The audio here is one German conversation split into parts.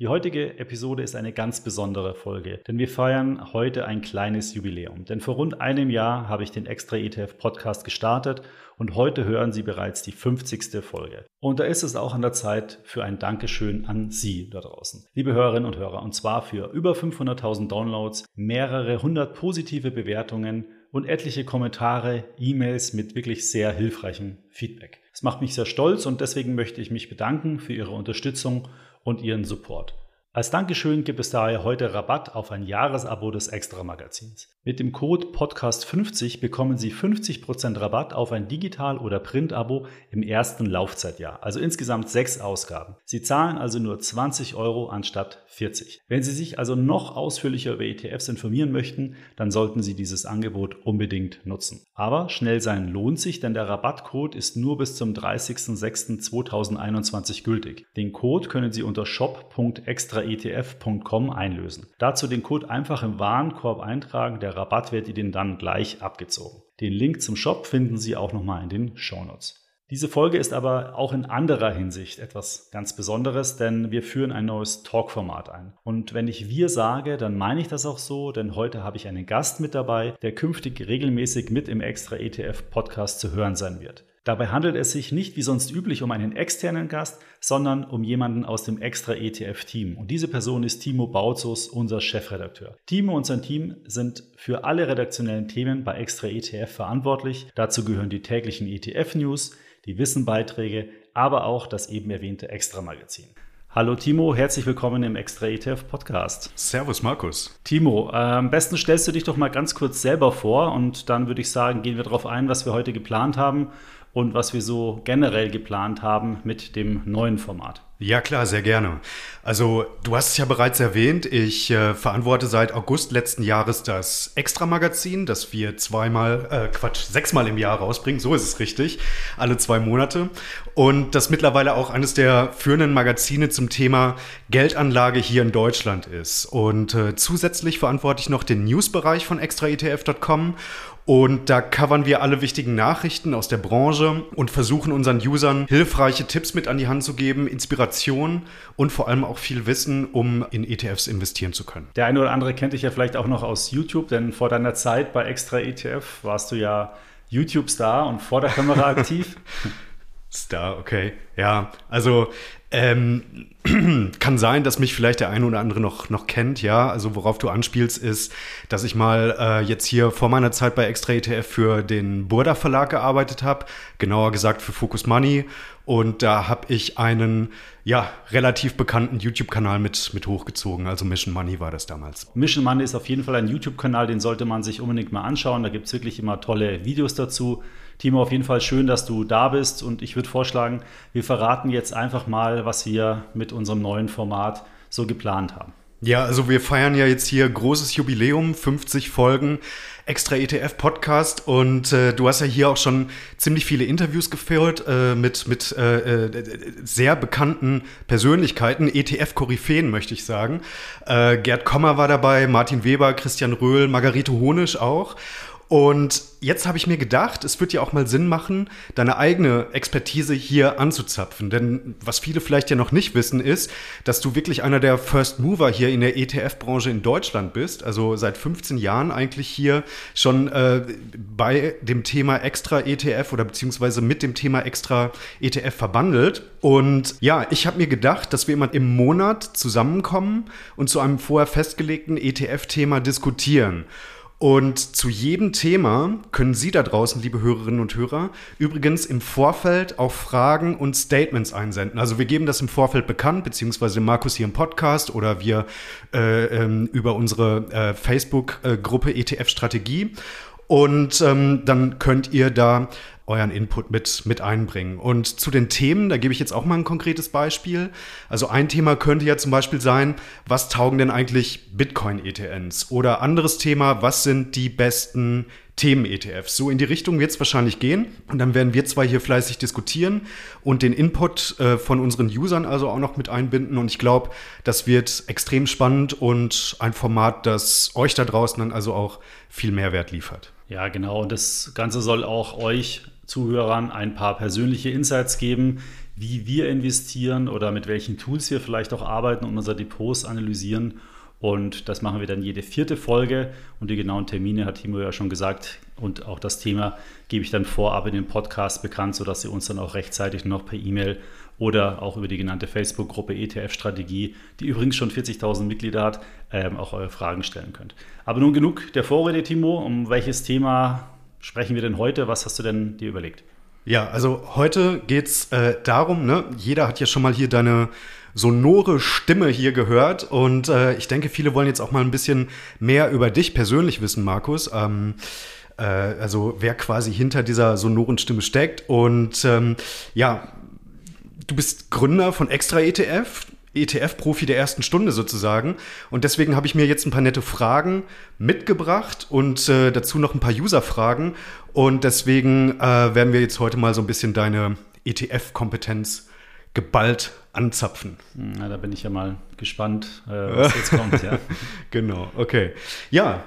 Die heutige Episode ist eine ganz besondere Folge, denn wir feiern heute ein kleines Jubiläum. Denn vor rund einem Jahr habe ich den Extra ETF Podcast gestartet und heute hören Sie bereits die 50. Folge. Und da ist es auch an der Zeit für ein Dankeschön an Sie da draußen, liebe Hörerinnen und Hörer, und zwar für über 500.000 Downloads, mehrere hundert positive Bewertungen und etliche Kommentare, E-Mails mit wirklich sehr hilfreichem Feedback. Es macht mich sehr stolz und deswegen möchte ich mich bedanken für Ihre Unterstützung und Ihren Support. Als Dankeschön gibt es daher heute Rabatt auf ein Jahresabo des Extra-Magazins. Mit dem Code Podcast50 bekommen Sie 50% Rabatt auf ein Digital- oder Print-Abo im ersten Laufzeitjahr, also insgesamt sechs Ausgaben. Sie zahlen also nur 20 Euro anstatt 40. Wenn Sie sich also noch ausführlicher über ETFs informieren möchten, dann sollten Sie dieses Angebot unbedingt nutzen. Aber schnell sein lohnt sich, denn der Rabattcode ist nur bis zum 30.06.2021 gültig. Den Code können Sie unter shop.extraetf.com einlösen. Dazu den Code einfach im Warenkorb eintragen, der Rabatt wird Ihnen dann gleich abgezogen. Den Link zum Shop finden Sie auch nochmal in den Shownotes. Diese Folge ist aber auch in anderer Hinsicht etwas ganz Besonderes, denn wir führen ein neues Talk-Format ein. Und wenn ich wir sage, dann meine ich das auch so, denn heute habe ich einen Gast mit dabei, der künftig regelmäßig mit im Extra ETF Podcast zu hören sein wird. Dabei handelt es sich nicht wie sonst üblich um einen externen Gast, sondern um jemanden aus dem Extra ETF-Team. Und diese Person ist Timo Bautzus, unser Chefredakteur. Timo und sein Team sind für alle redaktionellen Themen bei Extra ETF verantwortlich. Dazu gehören die täglichen ETF-News, die Wissenbeiträge, aber auch das eben erwähnte Extra-Magazin. Hallo Timo, herzlich willkommen im Extra ETF Podcast. Servus Markus. Timo, äh, am besten stellst du dich doch mal ganz kurz selber vor und dann würde ich sagen, gehen wir darauf ein, was wir heute geplant haben und was wir so generell geplant haben mit dem neuen Format. Ja klar, sehr gerne. Also du hast es ja bereits erwähnt, ich äh, verantworte seit August letzten Jahres das Extra-Magazin, das wir zweimal, äh, Quatsch, sechsmal im Jahr rausbringen, so ist es richtig, alle zwei Monate. Und das mittlerweile auch eines der führenden Magazine zum Thema Geldanlage hier in Deutschland ist. Und äh, zusätzlich verantworte ich noch den Newsbereich von extraetf.com und da covern wir alle wichtigen Nachrichten aus der Branche und versuchen unseren Usern hilfreiche Tipps mit an die Hand zu geben, Inspiration und vor allem auch viel Wissen, um in ETFs investieren zu können. Der eine oder andere kennt dich ja vielleicht auch noch aus YouTube, denn vor deiner Zeit bei Extra ETF warst du ja YouTube-Star und vor der Kamera aktiv. Star, okay. Ja, also ähm, kann sein, dass mich vielleicht der eine oder andere noch, noch kennt, ja. Also worauf du anspielst, ist, dass ich mal äh, jetzt hier vor meiner Zeit bei Extra ETF für den Burda Verlag gearbeitet habe, genauer gesagt für Focus Money. Und da habe ich einen ja, relativ bekannten YouTube-Kanal mit, mit hochgezogen. Also Mission Money war das damals. Mission Money ist auf jeden Fall ein YouTube-Kanal, den sollte man sich unbedingt mal anschauen. Da gibt es wirklich immer tolle Videos dazu. Timo, auf jeden Fall schön, dass du da bist und ich würde vorschlagen, wir verraten jetzt einfach mal, was wir mit unserem neuen Format so geplant haben. Ja, also wir feiern ja jetzt hier großes Jubiläum, 50 Folgen extra ETF Podcast und äh, du hast ja hier auch schon ziemlich viele Interviews geführt äh, mit mit äh, äh sehr bekannten Persönlichkeiten, ETF Koryphäen möchte ich sagen. Äh, Gerd Kommer war dabei, Martin Weber, Christian Röhl, Margarete Honisch auch und jetzt habe ich mir gedacht, es wird ja auch mal Sinn machen, deine eigene Expertise hier anzuzapfen. Denn was viele vielleicht ja noch nicht wissen, ist, dass du wirklich einer der First Mover hier in der ETF-Branche in Deutschland bist. Also seit 15 Jahren eigentlich hier schon äh, bei dem Thema Extra ETF oder beziehungsweise mit dem Thema Extra ETF verbandelt. Und ja, ich habe mir gedacht, dass wir immer im Monat zusammenkommen und zu einem vorher festgelegten ETF-Thema diskutieren. Und zu jedem Thema können Sie da draußen, liebe Hörerinnen und Hörer, übrigens im Vorfeld auch Fragen und Statements einsenden. Also wir geben das im Vorfeld bekannt, beziehungsweise Markus hier im Podcast oder wir äh, ähm, über unsere äh, Facebook-Gruppe ETF Strategie. Und ähm, dann könnt ihr da euren Input mit, mit einbringen. Und zu den Themen, da gebe ich jetzt auch mal ein konkretes Beispiel. Also ein Thema könnte ja zum Beispiel sein, was taugen denn eigentlich Bitcoin-ETNs? Oder anderes Thema, was sind die besten Themen-ETFs. So in die Richtung wird es wahrscheinlich gehen. Und dann werden wir zwar hier fleißig diskutieren und den Input äh, von unseren Usern also auch noch mit einbinden. Und ich glaube, das wird extrem spannend und ein Format, das euch da draußen dann also auch viel Mehrwert liefert. Ja, genau. Und das Ganze soll auch euch Zuhörern ein paar persönliche Insights geben, wie wir investieren oder mit welchen Tools wir vielleicht auch arbeiten und unser Depots analysieren und das machen wir dann jede vierte Folge. Und die genauen Termine hat Timo ja schon gesagt. Und auch das Thema gebe ich dann vorab in den Podcast bekannt, sodass ihr uns dann auch rechtzeitig noch per E-Mail oder auch über die genannte Facebook-Gruppe ETF-Strategie, die übrigens schon 40.000 Mitglieder hat, ähm, auch eure Fragen stellen könnt. Aber nun genug der Vorrede, Timo. Um welches Thema sprechen wir denn heute? Was hast du denn dir überlegt? Ja, also heute geht es äh, darum, ne? jeder hat ja schon mal hier deine sonore Stimme hier gehört. Und äh, ich denke, viele wollen jetzt auch mal ein bisschen mehr über dich persönlich wissen, Markus. Ähm, äh, also wer quasi hinter dieser sonoren Stimme steckt. Und ähm, ja, du bist Gründer von Extra ETF. ETF-Profi der ersten Stunde sozusagen. Und deswegen habe ich mir jetzt ein paar nette Fragen mitgebracht und äh, dazu noch ein paar User-Fragen. Und deswegen äh, werden wir jetzt heute mal so ein bisschen deine ETF-Kompetenz geballt anzapfen. Na, da bin ich ja mal gespannt, äh, was jetzt kommt. Ja. genau, okay. Ja,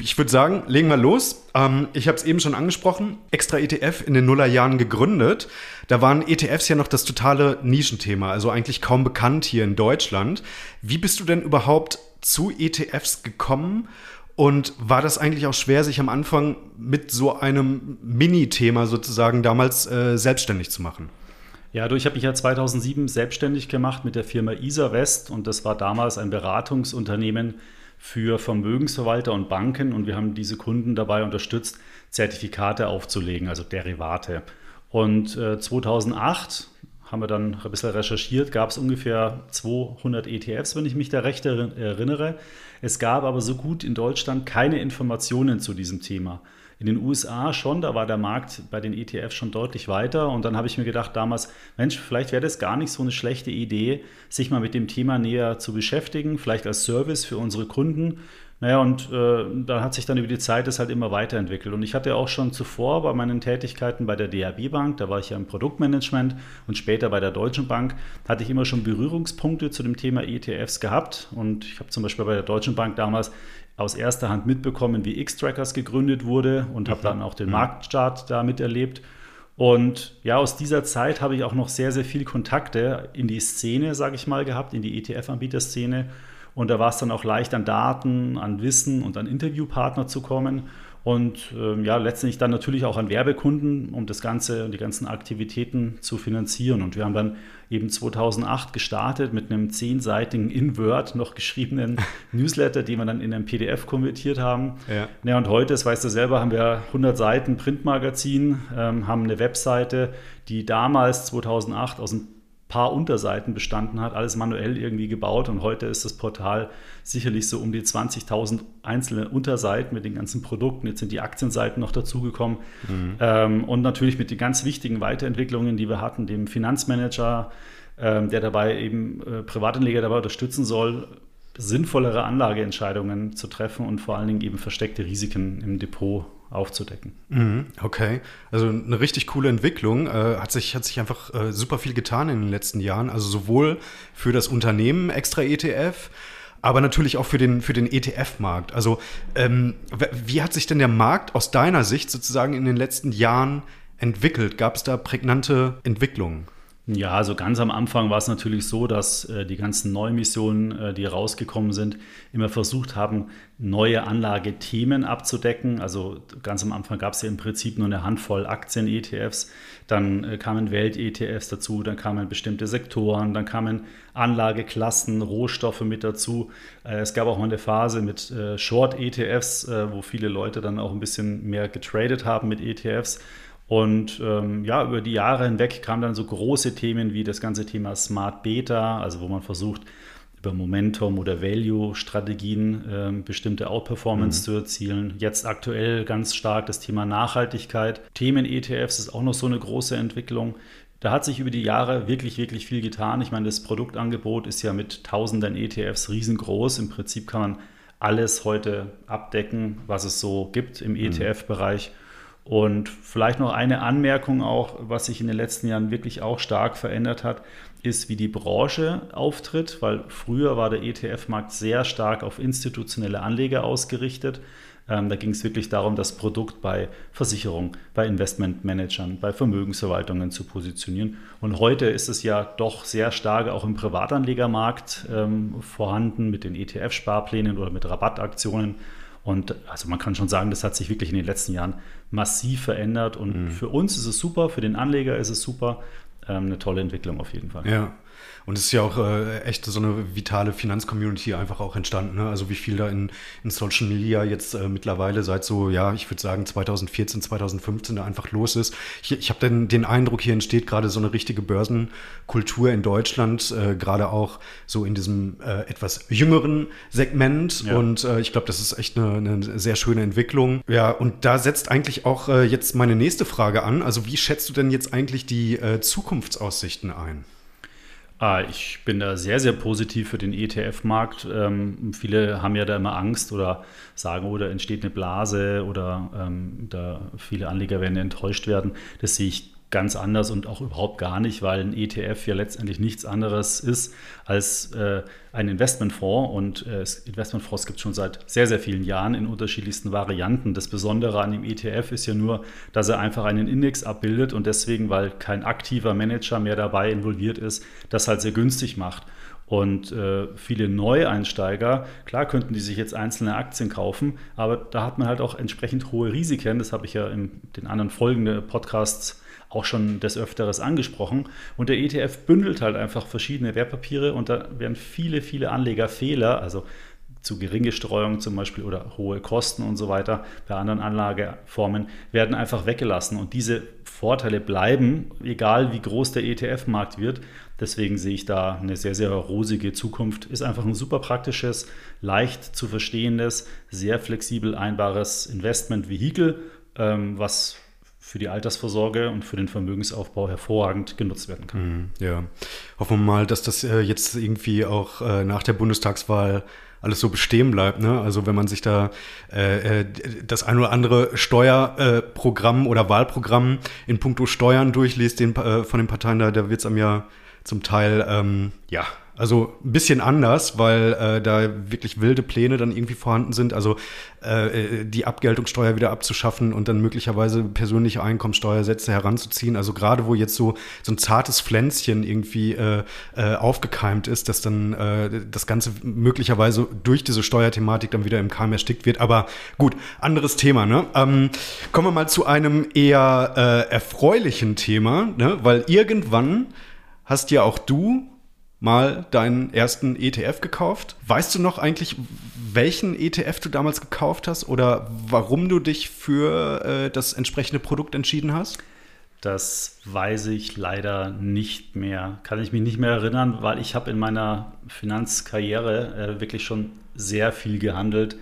ich würde sagen, legen wir los. Ähm, ich habe es eben schon angesprochen, extra ETF in den Nullerjahren gegründet. Da waren ETFs ja noch das totale Nischenthema, also eigentlich kaum bekannt hier in Deutschland. Wie bist du denn überhaupt zu ETFs gekommen? Und war das eigentlich auch schwer, sich am Anfang mit so einem Mini-Thema sozusagen damals äh, selbstständig zu machen? Ja, du, ich habe mich ja 2007 selbstständig gemacht mit der Firma Isa West und das war damals ein Beratungsunternehmen für Vermögensverwalter und Banken und wir haben diese Kunden dabei unterstützt, Zertifikate aufzulegen, also Derivate. Und äh, 2008 haben wir dann ein bisschen recherchiert, gab es ungefähr 200 ETFs, wenn ich mich da recht erinnere. Es gab aber so gut in Deutschland keine Informationen zu diesem Thema. In den USA schon, da war der Markt bei den ETFs schon deutlich weiter. Und dann habe ich mir gedacht damals, Mensch, vielleicht wäre das gar nicht so eine schlechte Idee, sich mal mit dem Thema näher zu beschäftigen, vielleicht als Service für unsere Kunden. Naja, und äh, da hat sich dann über die Zeit das halt immer weiterentwickelt. Und ich hatte auch schon zuvor bei meinen Tätigkeiten bei der DAB Bank, da war ich ja im Produktmanagement und später bei der Deutschen Bank, hatte ich immer schon Berührungspunkte zu dem Thema ETFs gehabt. Und ich habe zum Beispiel bei der Deutschen Bank damals aus erster Hand mitbekommen, wie X-Trackers gegründet wurde und habe mhm. dann auch den mhm. Marktstart da miterlebt. Und ja, aus dieser Zeit habe ich auch noch sehr, sehr viel Kontakte in die Szene, sage ich mal, gehabt, in die ETF-Anbieterszene. Und da war es dann auch leicht, an Daten, an Wissen und an Interviewpartner zu kommen und ähm, ja, letztendlich dann natürlich auch an Werbekunden, um das Ganze und die ganzen Aktivitäten zu finanzieren. Und wir haben dann eben 2008 gestartet mit einem zehnseitigen in Word noch geschriebenen Newsletter, den wir dann in ein PDF konvertiert haben. Ja. ja und heute, das weißt du selber, haben wir 100 Seiten Printmagazin, ähm, haben eine Webseite, die damals 2008 aus dem paar Unterseiten bestanden hat, alles manuell irgendwie gebaut und heute ist das Portal sicherlich so um die 20.000 einzelne Unterseiten mit den ganzen Produkten. Jetzt sind die Aktienseiten noch dazugekommen mhm. ähm, und natürlich mit den ganz wichtigen Weiterentwicklungen, die wir hatten, dem Finanzmanager, ähm, der dabei eben äh, Privatanleger dabei unterstützen soll, sinnvollere Anlageentscheidungen zu treffen und vor allen Dingen eben versteckte Risiken im Depot aufzudecken. Mhm, okay, also eine richtig coole Entwicklung. Äh, hat, sich, hat sich einfach äh, super viel getan in den letzten Jahren. Also sowohl für das Unternehmen extra ETF, aber natürlich auch für den, für den ETF-Markt. Also ähm, wie hat sich denn der Markt aus deiner Sicht sozusagen in den letzten Jahren entwickelt? Gab es da prägnante Entwicklungen? Ja, also ganz am Anfang war es natürlich so, dass äh, die ganzen Neumissionen, äh, die rausgekommen sind, immer versucht haben, neue Anlagethemen abzudecken. Also ganz am Anfang gab es ja im Prinzip nur eine Handvoll Aktien-ETFs, dann äh, kamen Welt-ETFs dazu, dann kamen bestimmte Sektoren, dann kamen Anlageklassen, Rohstoffe mit dazu. Äh, es gab auch mal eine Phase mit äh, Short-ETFs, äh, wo viele Leute dann auch ein bisschen mehr getradet haben mit ETFs. Und ähm, ja, über die Jahre hinweg kamen dann so große Themen wie das ganze Thema Smart Beta, also wo man versucht, über Momentum oder Value-Strategien äh, bestimmte Outperformance mhm. zu erzielen. Jetzt aktuell ganz stark das Thema Nachhaltigkeit. Themen-ETFs ist auch noch so eine große Entwicklung. Da hat sich über die Jahre wirklich, wirklich viel getan. Ich meine, das Produktangebot ist ja mit tausenden ETFs riesengroß. Im Prinzip kann man alles heute abdecken, was es so gibt im ETF-Bereich. Und vielleicht noch eine Anmerkung auch, was sich in den letzten Jahren wirklich auch stark verändert hat, ist, wie die Branche auftritt, weil früher war der ETF-Markt sehr stark auf institutionelle Anleger ausgerichtet. Ähm, da ging es wirklich darum, das Produkt bei Versicherungen, bei Investmentmanagern, bei Vermögensverwaltungen zu positionieren. Und heute ist es ja doch sehr stark auch im Privatanlegermarkt ähm, vorhanden mit den ETF-Sparplänen oder mit Rabattaktionen. Und also man kann schon sagen, das hat sich wirklich in den letzten Jahren massiv verändert. Und mhm. für uns ist es super, für den Anleger ist es super. Ähm, eine tolle Entwicklung auf jeden Fall. Ja. Und es ist ja auch äh, echt so eine vitale Finanzcommunity einfach auch entstanden. Ne? Also wie viel da in, in Social Media jetzt äh, mittlerweile seit so, ja, ich würde sagen 2014, 2015 da einfach los ist. Ich, ich habe den, den Eindruck, hier entsteht gerade so eine richtige Börsenkultur in Deutschland, äh, gerade auch so in diesem äh, etwas jüngeren Segment. Ja. Und äh, ich glaube, das ist echt eine, eine, sehr schöne Entwicklung. Ja, und da setzt eigentlich auch äh, jetzt meine nächste Frage an. Also wie schätzt du denn jetzt eigentlich die äh, Zukunftsaussichten ein? Ah, ich bin da sehr, sehr positiv für den ETF-Markt. Ähm, viele haben ja da immer Angst oder sagen, oh, da entsteht eine Blase oder ähm, da viele Anleger werden enttäuscht werden. Das sehe ich ganz anders und auch überhaupt gar nicht, weil ein ETF ja letztendlich nichts anderes ist als äh, ein Investmentfonds. Und äh, Investmentfonds gibt es schon seit sehr, sehr vielen Jahren in unterschiedlichsten Varianten. Das Besondere an dem ETF ist ja nur, dass er einfach einen Index abbildet und deswegen, weil kein aktiver Manager mehr dabei involviert ist, das halt sehr günstig macht. Und äh, viele Neueinsteiger, klar könnten die sich jetzt einzelne Aktien kaufen, aber da hat man halt auch entsprechend hohe Risiken. Das habe ich ja in den anderen folgenden Podcasts auch schon des Öfteres angesprochen. Und der ETF bündelt halt einfach verschiedene Wertpapiere und da werden viele, viele Anlegerfehler, also zu geringe Streuung zum Beispiel oder hohe Kosten und so weiter bei anderen Anlageformen werden einfach weggelassen. Und diese Vorteile bleiben, egal wie groß der ETF-Markt wird. Deswegen sehe ich da eine sehr, sehr rosige Zukunft. Ist einfach ein super praktisches, leicht zu verstehendes, sehr flexibel einbares Investment-Vehikel, ähm, was für die Altersvorsorge und für den Vermögensaufbau hervorragend genutzt werden kann. Mhm, ja, hoffen wir mal, dass das äh, jetzt irgendwie auch äh, nach der Bundestagswahl alles so bestehen bleibt. Ne? Also wenn man sich da äh, äh das ein oder andere Steuerprogramm oder Wahlprogramm in puncto Steuern durchliest, den, von den Parteien da, da wird es einem ja zum Teil ähm, ja also ein bisschen anders, weil äh, da wirklich wilde Pläne dann irgendwie vorhanden sind. Also äh, äh, die Abgeltungssteuer wieder abzuschaffen und dann möglicherweise persönliche Einkommensteuersätze heranzuziehen. Also gerade wo jetzt so, so ein zartes Pflänzchen irgendwie äh, äh, aufgekeimt ist, dass dann äh, das Ganze möglicherweise durch diese Steuerthematik dann wieder im Keim erstickt wird. Aber gut, anderes Thema. Ne? Ähm, kommen wir mal zu einem eher äh, erfreulichen Thema, ne? weil irgendwann hast ja auch du mal deinen ersten ETF gekauft. Weißt du noch eigentlich, welchen ETF du damals gekauft hast oder warum du dich für äh, das entsprechende Produkt entschieden hast? Das weiß ich leider nicht mehr. Kann ich mich nicht mehr erinnern, weil ich habe in meiner Finanzkarriere äh, wirklich schon sehr viel gehandelt.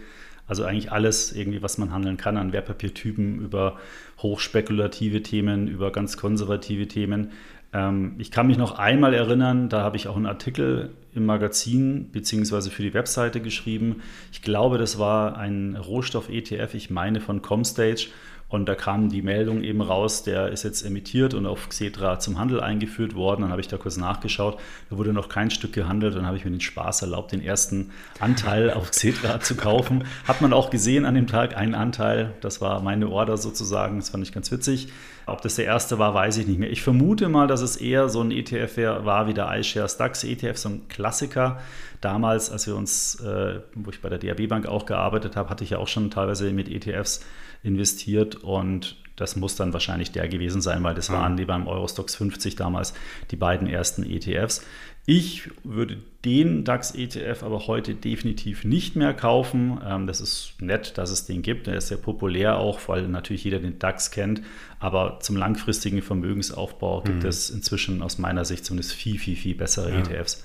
Also eigentlich alles irgendwie, was man handeln kann an Wertpapiertypen über hochspekulative Themen, über ganz konservative Themen. Ähm, ich kann mich noch einmal erinnern, da habe ich auch einen Artikel im Magazin bzw. für die Webseite geschrieben. Ich glaube, das war ein Rohstoff-ETF, ich meine von Comstage. Und da kam die Meldung eben raus, der ist jetzt emittiert und auf Xetra zum Handel eingeführt worden. Dann habe ich da kurz nachgeschaut. Da wurde noch kein Stück gehandelt. Dann habe ich mir den Spaß erlaubt, den ersten Anteil auf Xetra zu kaufen. Hat man auch gesehen an dem Tag, einen Anteil. Das war meine Order sozusagen. Das fand ich ganz witzig. Ob das der erste war, weiß ich nicht mehr. Ich vermute mal, dass es eher so ein ETF war wie der iShares DAX ETF, so ein Klassiker. Damals, als wir uns, äh, wo ich bei der DRB Bank auch gearbeitet habe, hatte ich ja auch schon teilweise mit ETFs investiert und das muss dann wahrscheinlich der gewesen sein, weil das waren die beim Eurostox 50 damals die beiden ersten ETFs. Ich würde den DAX-ETF aber heute definitiv nicht mehr kaufen. Ähm, das ist nett, dass es den gibt. Der ist sehr populär auch, weil natürlich jeder den DAX kennt. Aber zum langfristigen Vermögensaufbau gibt mhm. es inzwischen aus meiner Sicht zumindest viel, viel, viel bessere ja. ETFs.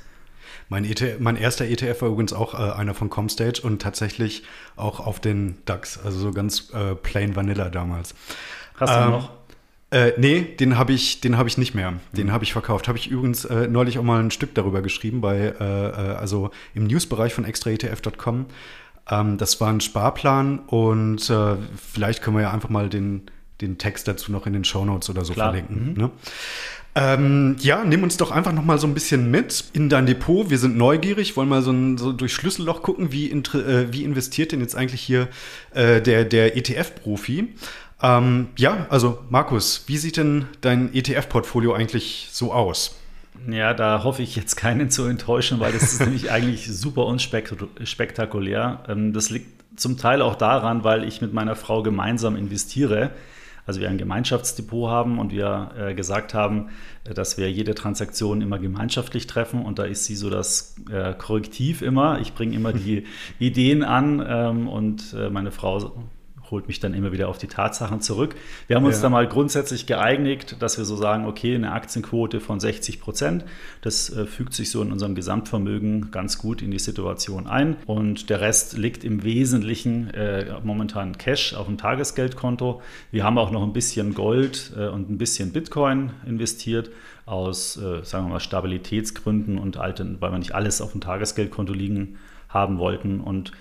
Mein, ETF, mein, erster ETF war übrigens auch äh, einer von Comstage und tatsächlich auch auf den DAX, also so ganz äh, plain Vanilla damals. Hast du ähm, noch? Äh, nee, den habe ich, den ich nicht mehr. Den mhm. habe ich verkauft. Habe ich übrigens äh, neulich auch mal ein Stück darüber geschrieben bei, äh, äh also im Newsbereich von extraetf.com. Ähm, das war ein Sparplan und äh, vielleicht können wir ja einfach mal den, den Text dazu noch in den Shownotes oder so Klar. verlinken. Mhm. Ne? Ähm, ja, nimm uns doch einfach noch mal so ein bisschen mit in dein Depot. Wir sind neugierig, wollen mal so, ein, so durch Schlüsselloch gucken, wie, äh, wie investiert denn jetzt eigentlich hier äh, der, der ETF-Profi. Ähm, ja, also Markus, wie sieht denn dein ETF-Portfolio eigentlich so aus? Ja, da hoffe ich jetzt keinen zu enttäuschen, weil das ist nämlich eigentlich super unspektakulär. Ähm, das liegt zum Teil auch daran, weil ich mit meiner Frau gemeinsam investiere also wir ein Gemeinschaftsdepot haben und wir äh, gesagt haben, äh, dass wir jede Transaktion immer gemeinschaftlich treffen und da ist sie so das äh, Korrektiv immer. Ich bringe immer die Ideen an ähm, und äh, meine Frau holt mich dann immer wieder auf die Tatsachen zurück. Wir haben uns ja. da mal grundsätzlich geeinigt, dass wir so sagen, okay, eine Aktienquote von 60 Prozent, das äh, fügt sich so in unserem Gesamtvermögen ganz gut in die Situation ein. Und der Rest liegt im Wesentlichen äh, momentan Cash auf dem Tagesgeldkonto. Wir haben auch noch ein bisschen Gold äh, und ein bisschen Bitcoin investiert aus, äh, sagen wir mal, Stabilitätsgründen und alten, weil wir nicht alles auf dem Tagesgeldkonto liegen haben wollten. Und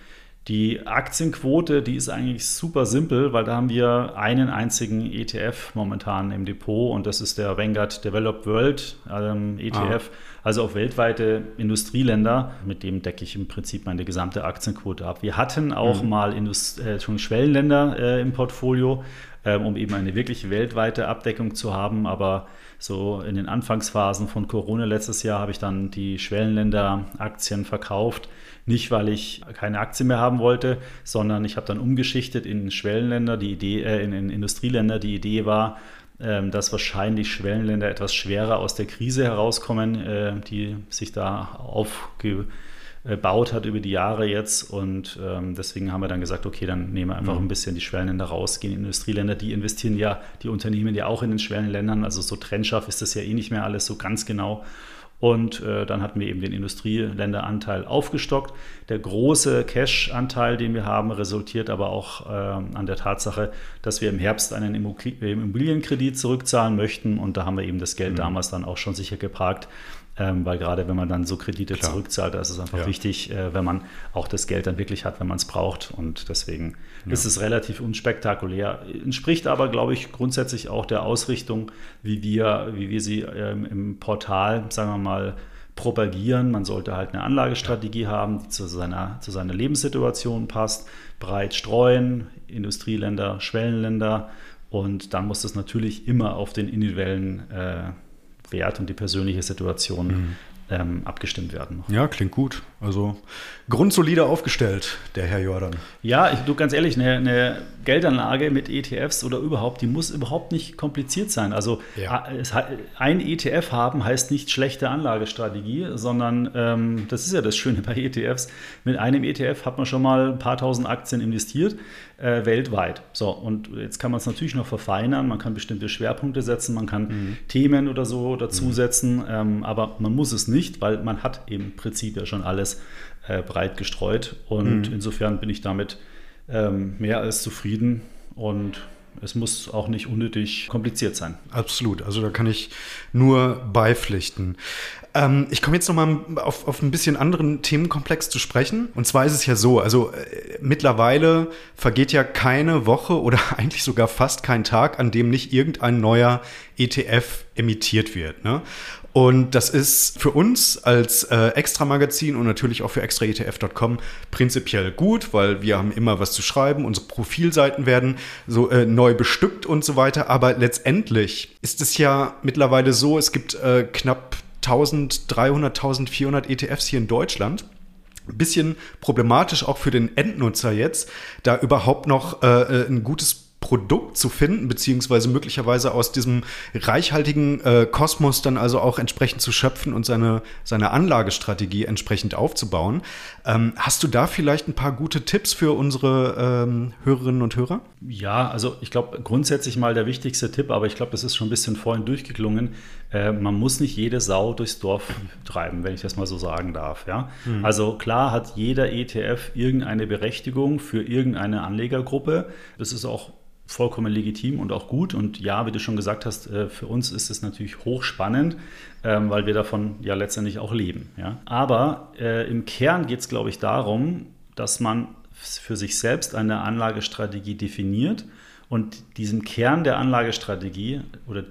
die Aktienquote, die ist eigentlich super simpel, weil da haben wir einen einzigen ETF momentan im Depot und das ist der Vanguard Developed World ähm, ETF, ah. also auf weltweite Industrieländer. Mit dem decke ich im Prinzip meine gesamte Aktienquote ab. Wir hatten auch mhm. mal Indust äh, schon Schwellenländer äh, im Portfolio, äh, um eben eine wirklich weltweite Abdeckung zu haben, aber so in den Anfangsphasen von Corona letztes Jahr habe ich dann die Schwellenländer-Aktien verkauft nicht, weil ich keine Aktien mehr haben wollte, sondern ich habe dann umgeschichtet in Schwellenländer, die Idee, äh, in, in Industrieländer. Die Idee war, ähm, dass wahrscheinlich Schwellenländer etwas schwerer aus der Krise herauskommen, äh, die sich da aufgebaut hat über die Jahre jetzt. Und ähm, deswegen haben wir dann gesagt, okay, dann nehmen wir einfach mhm. ein bisschen die Schwellenländer raus, gehen in Industrieländer. Die investieren ja, die Unternehmen ja auch in den Schwellenländern. Also so trennscharf ist das ja eh nicht mehr alles so ganz genau. Und äh, dann hatten wir eben den Industrieländeranteil aufgestockt. Der große Cash-Anteil, den wir haben, resultiert aber auch äh, an der Tatsache, dass wir im Herbst einen Immobilienkredit zurückzahlen möchten. Und da haben wir eben das Geld mhm. damals dann auch schon sicher geparkt, ähm, weil gerade wenn man dann so Kredite Klar. zurückzahlt, da ist es einfach ja. wichtig, äh, wenn man auch das Geld dann wirklich hat, wenn man es braucht. Und deswegen ja. ist es relativ unspektakulär. Entspricht aber, glaube ich, grundsätzlich auch der Ausrichtung, wie wir, wie wir sie ähm, im Portal, sagen wir mal, propagieren. Man sollte halt eine Anlagestrategie ja. haben, die zu seiner, zu seiner Lebenssituation passt, breit streuen, Industrieländer, Schwellenländer. Und dann muss das natürlich immer auf den individuellen äh, Wert und die persönliche Situation mhm. ähm, abgestimmt werden. Ja, klingt gut. Also grundsolide aufgestellt, der Herr Jordan. Ja, ich, du ganz ehrlich, eine, eine, Geldanlage mit ETFs oder überhaupt, die muss überhaupt nicht kompliziert sein. Also ja. es, ein ETF haben heißt nicht schlechte Anlagestrategie, sondern ähm, das ist ja das Schöne bei ETFs. Mit einem ETF hat man schon mal ein paar tausend Aktien investiert, äh, weltweit. So, und jetzt kann man es natürlich noch verfeinern, man kann bestimmte Schwerpunkte setzen, man kann mhm. Themen oder so dazusetzen, mhm. ähm, aber man muss es nicht, weil man hat im Prinzip ja schon alles alles äh, breit gestreut. Und mhm. insofern bin ich damit ähm, mehr als zufrieden und es muss auch nicht unnötig kompliziert sein. Absolut. Also da kann ich nur beipflichten. Ähm, ich komme jetzt nochmal auf, auf ein bisschen anderen Themenkomplex zu sprechen. Und zwar ist es ja so, also äh, mittlerweile vergeht ja keine Woche oder eigentlich sogar fast kein Tag, an dem nicht irgendein neuer ETF emittiert wird. Ne? Und das ist für uns als äh, Extra-Magazin und natürlich auch für extraetf.com prinzipiell gut, weil wir haben immer was zu schreiben, unsere Profilseiten werden so äh, neu bestückt und so weiter. Aber letztendlich ist es ja mittlerweile so, es gibt äh, knapp 1300, 1400 ETFs hier in Deutschland. Bisschen problematisch auch für den Endnutzer jetzt, da überhaupt noch äh, äh ein gutes Produkt zu finden, beziehungsweise möglicherweise aus diesem reichhaltigen äh, Kosmos dann also auch entsprechend zu schöpfen und seine, seine Anlagestrategie entsprechend aufzubauen. Ähm, hast du da vielleicht ein paar gute Tipps für unsere ähm, Hörerinnen und Hörer? Ja, also ich glaube grundsätzlich mal der wichtigste Tipp, aber ich glaube, das ist schon ein bisschen vorhin durchgeklungen. Äh, man muss nicht jede Sau durchs Dorf treiben, wenn ich das mal so sagen darf. Ja? Mhm. Also klar hat jeder ETF irgendeine Berechtigung für irgendeine Anlegergruppe. Das ist auch vollkommen legitim und auch gut. Und ja, wie du schon gesagt hast, äh, für uns ist es natürlich hochspannend, ähm, weil wir davon ja letztendlich auch leben. Aber äh, im Kern geht es, glaube ich, darum, dass man für sich selbst eine Anlagestrategie definiert und diesen Kern der Anlagestrategie oder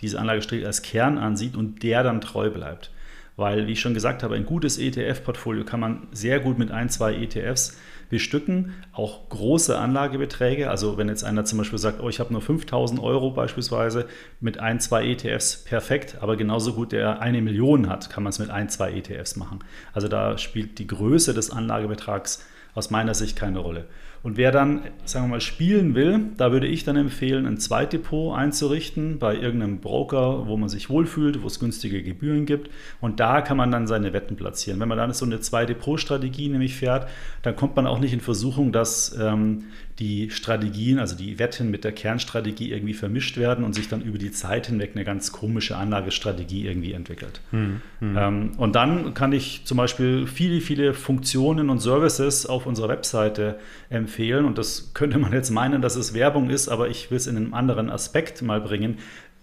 diese Anlagestrategie als Kern ansieht und der dann treu bleibt. Weil, wie ich schon gesagt habe, ein gutes ETF-Portfolio kann man sehr gut mit ein, zwei ETFs bestücken, auch große Anlagebeträge. Also wenn jetzt einer zum Beispiel sagt, oh, ich habe nur 5000 Euro beispielsweise mit ein, zwei ETFs, perfekt, aber genauso gut der eine Million hat, kann man es mit ein, zwei ETFs machen. Also da spielt die Größe des Anlagebetrags aus meiner Sicht keine Rolle. Und wer dann, sagen wir mal, spielen will, da würde ich dann empfehlen, ein Zweitdepot einzurichten bei irgendeinem Broker, wo man sich wohlfühlt, wo es günstige Gebühren gibt. Und da kann man dann seine Wetten platzieren. Wenn man dann so eine Zwei-Depot-Strategie nämlich fährt, dann kommt man auch nicht in Versuchung, dass ähm, die Strategien, also die Wetten mit der Kernstrategie irgendwie vermischt werden und sich dann über die Zeit hinweg eine ganz komische Anlagestrategie irgendwie entwickelt. Hm, hm. Ähm, und dann kann ich zum Beispiel viele, viele Funktionen und Services auf unserer Webseite empfehlen. Und das könnte man jetzt meinen, dass es Werbung ist, aber ich will es in einem anderen Aspekt mal bringen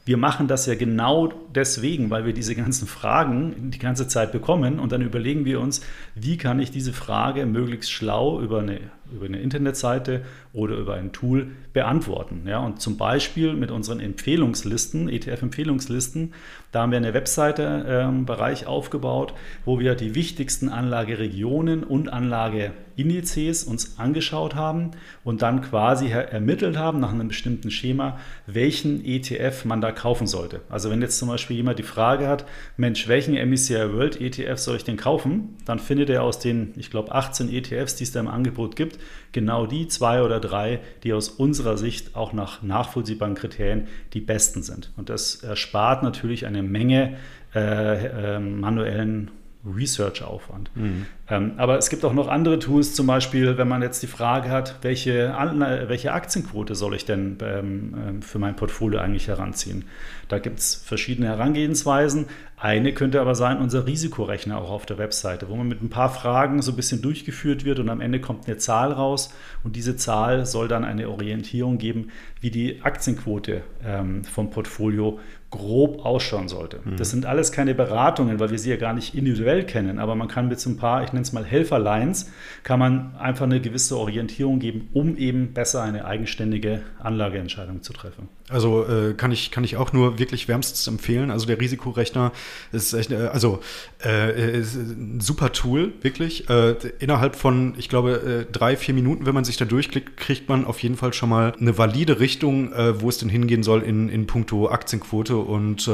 wir machen das ja genau deswegen, weil wir diese ganzen Fragen die ganze Zeit bekommen und dann überlegen wir uns, wie kann ich diese Frage möglichst schlau über eine, über eine Internetseite oder über ein Tool beantworten. Ja, und zum Beispiel mit unseren Empfehlungslisten, ETF-Empfehlungslisten, da haben wir eine Webseite-Bereich ähm, aufgebaut, wo wir die wichtigsten Anlageregionen und Anlageindizes uns angeschaut haben und dann quasi ermittelt haben nach einem bestimmten Schema, welchen ETF man da kaufen sollte. Also wenn jetzt zum Beispiel jemand die Frage hat, Mensch, welchen MSCI World ETF soll ich denn kaufen? Dann findet er aus den, ich glaube, 18 ETFs, die es da im Angebot gibt, genau die zwei oder drei, die aus unserer Sicht auch nach nachvollziehbaren Kriterien die besten sind. Und das erspart natürlich eine Menge äh, äh, manuellen Research-Aufwand. Mhm. Ähm, aber es gibt auch noch andere Tools, zum Beispiel, wenn man jetzt die Frage hat, welche, welche Aktienquote soll ich denn ähm, ähm, für mein Portfolio eigentlich heranziehen? Da gibt es verschiedene Herangehensweisen. Eine könnte aber sein, unser Risikorechner auch auf der Webseite, wo man mit ein paar Fragen so ein bisschen durchgeführt wird und am Ende kommt eine Zahl raus und diese Zahl soll dann eine Orientierung geben, wie die Aktienquote ähm, vom Portfolio grob ausschauen sollte. Mhm. Das sind alles keine Beratungen, weil wir sie ja gar nicht individuell kennen, aber man kann mit so ein paar, ich nenne es mal Helferlines, kann man einfach eine gewisse Orientierung geben, um eben besser eine eigenständige Anlageentscheidung zu treffen. Also äh, kann, ich, kann ich auch nur wirklich wärmstens empfehlen. Also der Risikorechner ist echt, äh, also äh, ist ein super Tool, wirklich. Äh, innerhalb von, ich glaube, äh, drei, vier Minuten, wenn man sich da durchklickt, kriegt man auf jeden Fall schon mal eine valide Richtung, äh, wo es denn hingehen soll in, in puncto Aktienquote und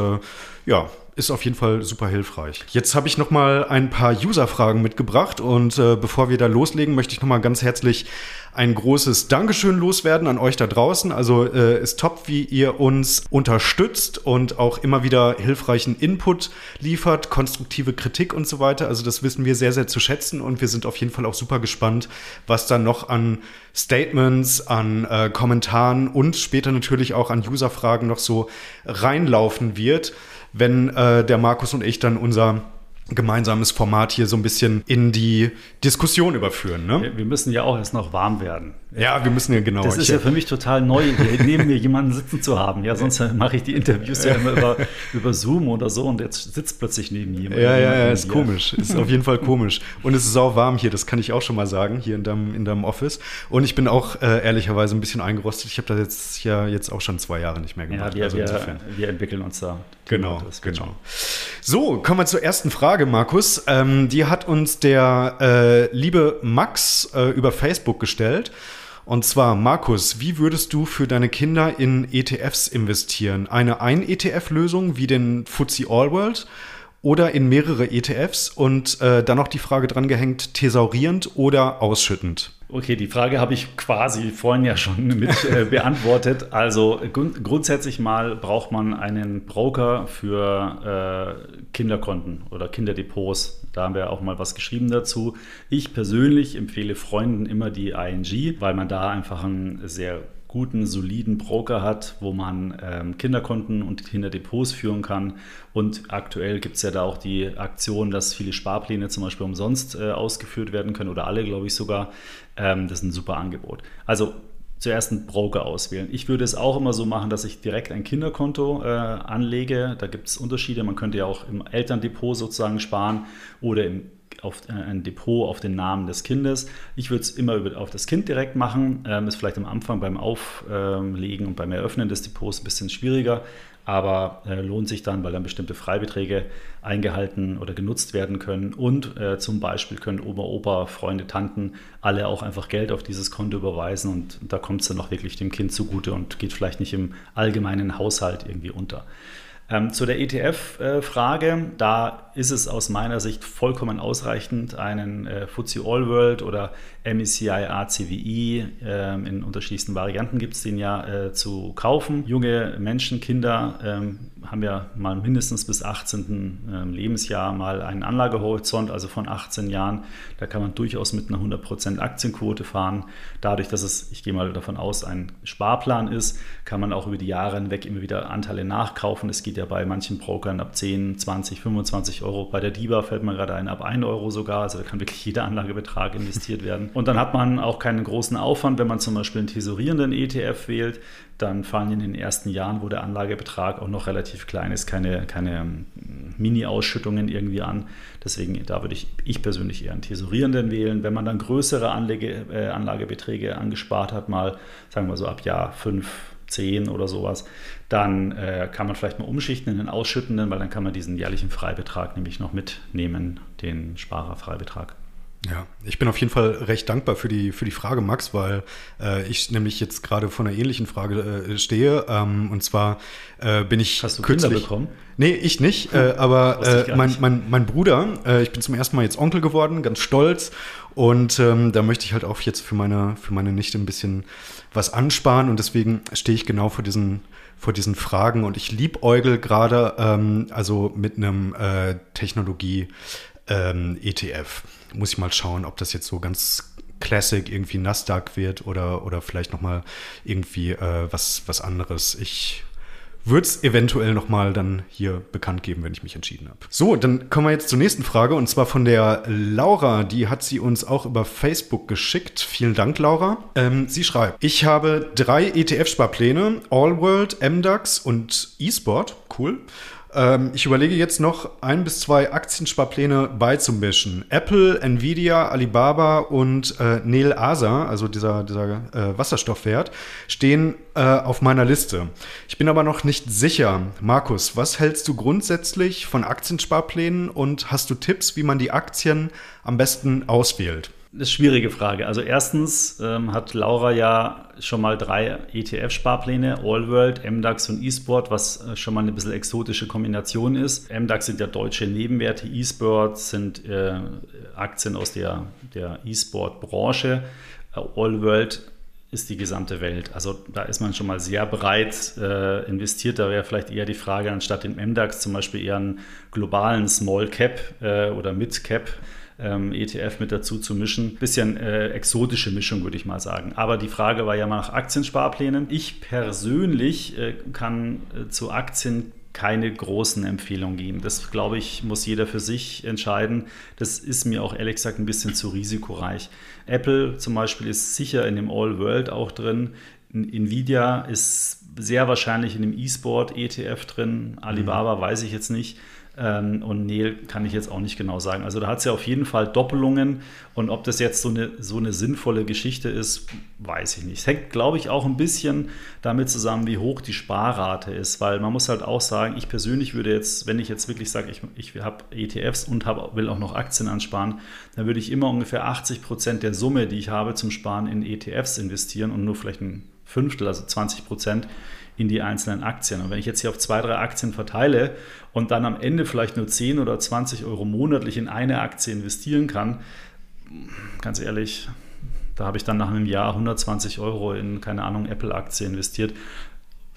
ja, ist auf jeden Fall super hilfreich. Jetzt habe ich noch mal ein paar User-Fragen mitgebracht und äh, bevor wir da loslegen, möchte ich noch mal ganz herzlich ein großes Dankeschön loswerden an euch da draußen. Also äh, ist top, wie ihr uns unterstützt und auch immer wieder hilfreichen Input liefert, konstruktive Kritik und so weiter. Also das wissen wir sehr, sehr zu schätzen und wir sind auf jeden Fall auch super gespannt, was dann noch an Statements, an äh, Kommentaren und später natürlich auch an User-Fragen noch so reinlaufen wird wenn äh, der Markus und ich dann unser gemeinsames Format hier so ein bisschen in die Diskussion überführen. Ne? Wir müssen ja auch erst noch warm werden. Ja, wir müssen ja genau. Das ist ja für mich total neu, neben mir jemanden sitzen zu haben. Ja, sonst mache ich die Interviews ja immer über, über Zoom oder so und jetzt sitzt plötzlich neben jemandem. Ja, ja, ja, ist hier. komisch. Ist auf jeden Fall komisch. Und es ist auch warm hier, das kann ich auch schon mal sagen, hier in deinem, in deinem Office. Und ich bin auch äh, ehrlicherweise ein bisschen eingerostet. Ich habe das jetzt ja jetzt auch schon zwei Jahre nicht mehr gemacht. Ja, wir, also wir, wir entwickeln uns da. Genau, genau. So, kommen wir zur ersten Frage, Markus. Ähm, die hat uns der äh, liebe Max äh, über Facebook gestellt. Und zwar, Markus, wie würdest du für deine Kinder in ETFs investieren? Eine Ein-ETF-Lösung wie den FTSE All World oder in mehrere ETFs und äh, dann noch die Frage dran gehängt, thesaurierend oder ausschüttend? Okay, die Frage habe ich quasi vorhin ja schon mit äh, beantwortet. Also grund grundsätzlich mal braucht man einen Broker für äh, Kinderkonten oder Kinderdepots. Da haben wir auch mal was geschrieben dazu. Ich persönlich empfehle Freunden immer die ING, weil man da einfach einen sehr guten, soliden Broker hat, wo man ähm, Kinderkonten und Kinderdepots führen kann. Und aktuell gibt es ja da auch die Aktion, dass viele Sparpläne zum Beispiel umsonst äh, ausgeführt werden können oder alle, glaube ich sogar. Ähm, das ist ein super Angebot. Also zuerst einen Broker auswählen. Ich würde es auch immer so machen, dass ich direkt ein Kinderkonto äh, anlege. Da gibt es Unterschiede. Man könnte ja auch im Elterndepot sozusagen sparen oder im auf äh, ein Depot auf den Namen des Kindes. Ich würde es immer über, auf das Kind direkt machen. Ähm, ist vielleicht am Anfang beim Auflegen und beim Eröffnen des Depots ein bisschen schwieriger aber äh, lohnt sich dann, weil dann bestimmte Freibeträge eingehalten oder genutzt werden können und äh, zum Beispiel können Oma, Opa, Freunde, Tanten alle auch einfach Geld auf dieses Konto überweisen und da kommt es dann auch wirklich dem Kind zugute und geht vielleicht nicht im allgemeinen Haushalt irgendwie unter. Ähm, zu der ETF-Frage, da ist es aus meiner Sicht vollkommen ausreichend, einen äh, FTSE All World oder MECI ACWI äh, in unterschiedlichsten Varianten gibt es den ja äh, zu kaufen. Junge Menschen, Kinder ähm, haben ja mal mindestens bis 18. Ähm, Lebensjahr mal einen Anlagehorizont, also von 18 Jahren. Da kann man durchaus mit einer 100% Aktienquote fahren. Dadurch, dass es, ich gehe mal davon aus, ein Sparplan ist, kann man auch über die Jahre hinweg immer wieder Anteile nachkaufen. Es geht ja bei manchen Brokern ab 10, 20, 25 Euro. Bei der DIBA fällt man gerade ein, ab 1 Euro sogar. Also da kann wirklich jeder Anlagebetrag investiert werden. Und dann hat man auch keinen großen Aufwand, wenn man zum Beispiel einen tesorierenden ETF wählt dann fallen in den ersten Jahren, wo der Anlagebetrag auch noch relativ klein ist, keine, keine ähm, Mini-Ausschüttungen irgendwie an. Deswegen, da würde ich, ich persönlich eher einen Tesorierenden wählen. Wenn man dann größere Anlage, äh, Anlagebeträge angespart hat, mal sagen wir so ab Jahr 5, 10 oder sowas, dann äh, kann man vielleicht mal umschichten in den Ausschüttenden, weil dann kann man diesen jährlichen Freibetrag nämlich noch mitnehmen, den Sparerfreibetrag. Ja, ich bin auf jeden Fall recht dankbar für die, für die Frage, Max, weil äh, ich nämlich jetzt gerade vor einer ähnlichen Frage äh, stehe. Ähm, und zwar äh, bin ich. Hast du kürzlich, Kinder bekommen? Nee, ich nicht, äh, aber äh, mein, mein, mein Bruder, äh, ich bin zum ersten Mal jetzt Onkel geworden, ganz stolz. Und ähm, da möchte ich halt auch jetzt für meine, für meine Nichte ein bisschen was ansparen. Und deswegen stehe ich genau vor diesen, vor diesen Fragen. Und ich liebäugel gerade ähm, also mit einem äh, Technologie ähm, ETF. Muss ich mal schauen, ob das jetzt so ganz Classic irgendwie Nasdaq wird oder, oder vielleicht nochmal irgendwie äh, was, was anderes. Ich würde es eventuell nochmal dann hier bekannt geben, wenn ich mich entschieden habe. So, dann kommen wir jetzt zur nächsten Frage und zwar von der Laura. Die hat sie uns auch über Facebook geschickt. Vielen Dank, Laura. Ähm, sie schreibt, ich habe drei ETF-Sparpläne, All World, MDAX und eSport. Cool. Ähm, ich überlege jetzt noch ein bis zwei Aktiensparpläne beizumischen. Apple, Nvidia, Alibaba und äh, Nel Asa, also dieser, dieser äh, Wasserstoffwert, stehen äh, auf meiner Liste. Ich bin aber noch nicht sicher. Markus, was hältst du grundsätzlich von Aktiensparplänen und hast du Tipps, wie man die Aktien am besten auswählt? Das ist eine schwierige Frage. Also erstens ähm, hat Laura ja schon mal drei ETF-Sparpläne, Allworld, MDAX und eSport, was äh, schon mal eine bisschen exotische Kombination ist. MDAX sind ja deutsche Nebenwerte, eSport sind äh, Aktien aus der, der eSport-Branche. Äh, Allworld ist die gesamte Welt. Also da ist man schon mal sehr breit äh, investiert. Da wäre vielleicht eher die Frage, anstatt dem MDAX zum Beispiel eher einen globalen Small Cap äh, oder Mid Cap ähm, ETF mit dazu zu mischen. Bisschen äh, exotische Mischung, würde ich mal sagen. Aber die Frage war ja mal nach Aktiensparplänen. Ich persönlich äh, kann äh, zu Aktien keine großen Empfehlungen geben. Das, glaube ich, muss jeder für sich entscheiden. Das ist mir auch ehrlich gesagt ein bisschen zu risikoreich. Apple zum Beispiel ist sicher in dem All World auch drin. Nvidia ist sehr wahrscheinlich in dem E-Sport ETF drin. Alibaba mhm. weiß ich jetzt nicht. Ähm, und Neil kann ich jetzt auch nicht genau sagen. Also da hat es ja auf jeden Fall Doppelungen. Und ob das jetzt so eine, so eine sinnvolle Geschichte ist, weiß ich nicht. Es hängt, glaube ich, auch ein bisschen damit zusammen, wie hoch die Sparrate ist. Weil man muss halt auch sagen, ich persönlich würde jetzt, wenn ich jetzt wirklich sage, ich, ich habe ETFs und hab, will auch noch Aktien ansparen, dann würde ich immer ungefähr 80 Prozent der Summe, die ich habe zum Sparen, in ETFs investieren und nur vielleicht ein Fünftel, also 20 Prozent in die einzelnen Aktien. Und wenn ich jetzt hier auf zwei, drei Aktien verteile und dann am Ende vielleicht nur 10 oder 20 Euro monatlich in eine Aktie investieren kann, ganz ehrlich, da habe ich dann nach einem Jahr 120 Euro in, keine Ahnung, Apple-Aktie investiert.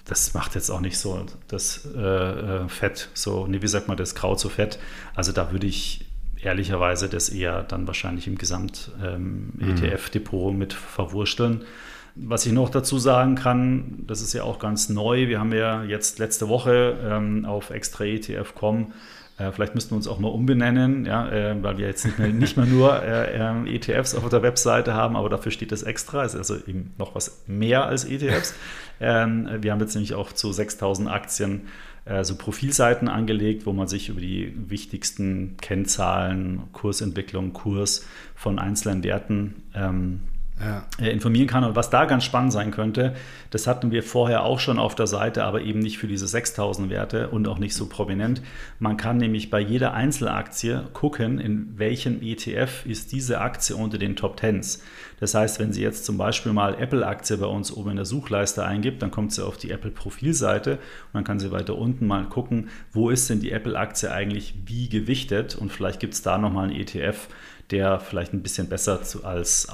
Das macht jetzt auch nicht so das äh, äh Fett, so, nee, wie sagt man, das Kraut so fett. Also da würde ich ehrlicherweise das eher dann wahrscheinlich im Gesamt-ETF-Depot ähm, mhm. mit verwursteln. Was ich noch dazu sagen kann, das ist ja auch ganz neu. Wir haben ja jetzt letzte Woche ähm, auf extraetf.com Äh, vielleicht müssten wir uns auch mal umbenennen, ja, äh, weil wir jetzt nicht mehr, nicht mehr nur äh, ähm, ETFs auf der Webseite haben, aber dafür steht es extra. Ist also eben noch was mehr als ETFs. Ähm, wir haben jetzt nämlich auch zu 6000 Aktien äh, so Profilseiten angelegt, wo man sich über die wichtigsten Kennzahlen, Kursentwicklung, Kurs von einzelnen Werten ähm, ja. Äh, informieren kann. Und was da ganz spannend sein könnte, das hatten wir vorher auch schon auf der Seite, aber eben nicht für diese 6000 Werte und auch nicht so prominent. Man kann nämlich bei jeder Einzelaktie gucken, in welchem ETF ist diese Aktie unter den Top 10s. Das heißt, wenn Sie jetzt zum Beispiel mal Apple-Aktie bei uns oben in der Suchleiste eingibt, dann kommt sie auf die Apple-Profilseite und dann kann sie weiter unten mal gucken, wo ist denn die Apple-Aktie eigentlich wie gewichtet und vielleicht gibt es da nochmal einen ETF, der vielleicht ein bisschen besser zu, als